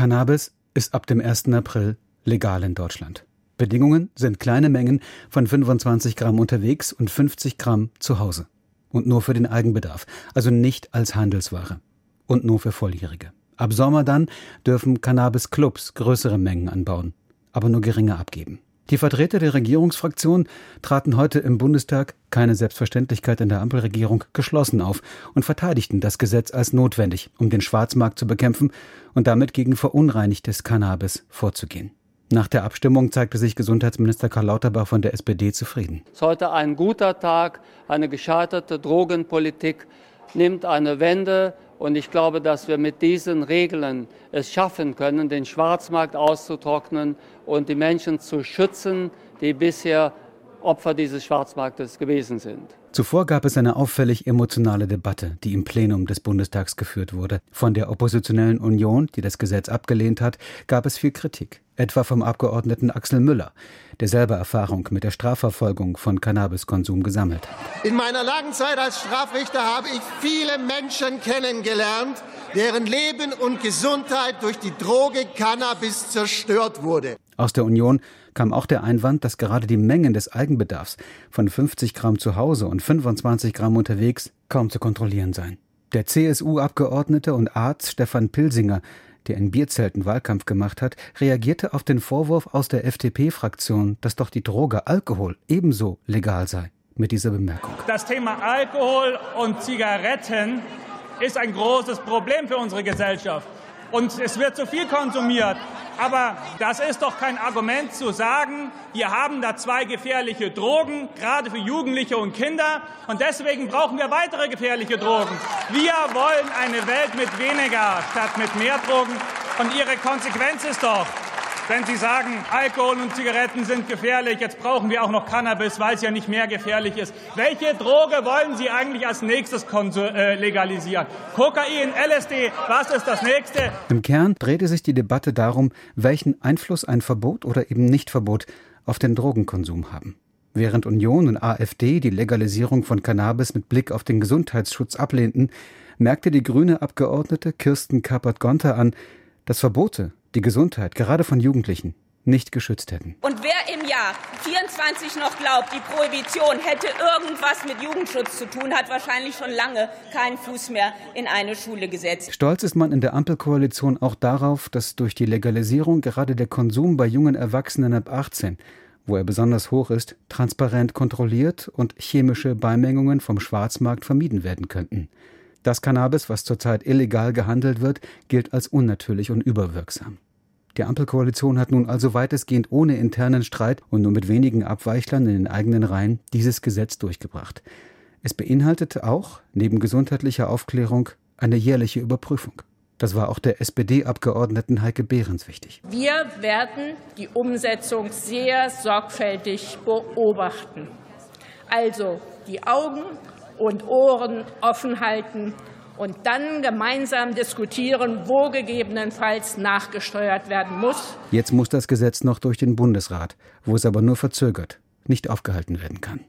Cannabis ist ab dem 1. April legal in Deutschland. Bedingungen sind kleine Mengen von 25 Gramm unterwegs und 50 Gramm zu Hause. Und nur für den Eigenbedarf, also nicht als Handelsware. Und nur für Volljährige. Ab Sommer dann dürfen Cannabis-Clubs größere Mengen anbauen, aber nur geringe abgeben. Die Vertreter der Regierungsfraktion traten heute im Bundestag, keine Selbstverständlichkeit in der Ampelregierung, geschlossen auf und verteidigten das Gesetz als notwendig, um den Schwarzmarkt zu bekämpfen und damit gegen verunreinigtes Cannabis vorzugehen. Nach der Abstimmung zeigte sich Gesundheitsminister Karl Lauterbach von der SPD zufrieden. Es ist heute ein guter Tag. Eine gescheiterte Drogenpolitik nimmt eine Wende und ich glaube, dass wir mit diesen Regeln es schaffen können, den Schwarzmarkt auszutrocknen und die Menschen zu schützen, die bisher Opfer dieses Schwarzmarktes gewesen sind. Zuvor gab es eine auffällig emotionale Debatte, die im Plenum des Bundestags geführt wurde. Von der oppositionellen Union, die das Gesetz abgelehnt hat, gab es viel Kritik, etwa vom Abgeordneten Axel Müller, der selber Erfahrung mit der Strafverfolgung von Cannabiskonsum gesammelt hat. In meiner langen Zeit als Strafrichter habe ich viele Menschen kennengelernt, deren Leben und Gesundheit durch die Droge Cannabis zerstört wurde. Aus der Union kam auch der Einwand, dass gerade die Mengen des Eigenbedarfs von 50 Gramm zu Hause und 25 Gramm unterwegs kaum zu kontrollieren seien. Der CSU-Abgeordnete und Arzt Stefan Pilsinger, der in Bierzelten Wahlkampf gemacht hat, reagierte auf den Vorwurf aus der FDP-Fraktion, dass doch die Droge Alkohol ebenso legal sei. Mit dieser Bemerkung. Das Thema Alkohol und Zigaretten ist ein großes Problem für unsere Gesellschaft. Und es wird zu viel konsumiert. Aber das ist doch kein Argument zu sagen, wir haben da zwei gefährliche Drogen, gerade für Jugendliche und Kinder, und deswegen brauchen wir weitere gefährliche Drogen. Wir wollen eine Welt mit weniger statt mit mehr Drogen. Und Ihre Konsequenz ist doch, wenn Sie sagen, Alkohol und Zigaretten sind gefährlich, jetzt brauchen wir auch noch Cannabis, weil es ja nicht mehr gefährlich ist. Welche Droge wollen Sie eigentlich als nächstes äh, legalisieren? Kokain, LSD, was ist das nächste? Im Kern drehte sich die Debatte darum, welchen Einfluss ein Verbot oder eben Nichtverbot auf den Drogenkonsum haben. Während Union und AfD die Legalisierung von Cannabis mit Blick auf den Gesundheitsschutz ablehnten, merkte die grüne Abgeordnete Kirsten Kappert-Gonter an, dass Verbote die Gesundheit, gerade von Jugendlichen, nicht geschützt hätten. Und wer im Jahr 24 noch glaubt, die Prohibition hätte irgendwas mit Jugendschutz zu tun, hat wahrscheinlich schon lange keinen Fuß mehr in eine Schule gesetzt. Stolz ist man in der Ampelkoalition auch darauf, dass durch die Legalisierung gerade der Konsum bei jungen Erwachsenen ab 18 wo er besonders hoch ist, transparent kontrolliert und chemische Beimengungen vom Schwarzmarkt vermieden werden könnten. Das Cannabis, was zurzeit illegal gehandelt wird, gilt als unnatürlich und überwirksam. Die Ampelkoalition hat nun also weitestgehend ohne internen Streit und nur mit wenigen Abweichlern in den eigenen Reihen dieses Gesetz durchgebracht. Es beinhaltete auch, neben gesundheitlicher Aufklärung, eine jährliche Überprüfung. Das war auch der SPD-Abgeordneten Heike Behrens wichtig. Wir werden die Umsetzung sehr sorgfältig beobachten. Also die Augen und Ohren offen halten und dann gemeinsam diskutieren, wo gegebenenfalls nachgesteuert werden muss. Jetzt muss das Gesetz noch durch den Bundesrat, wo es aber nur verzögert, nicht aufgehalten werden kann.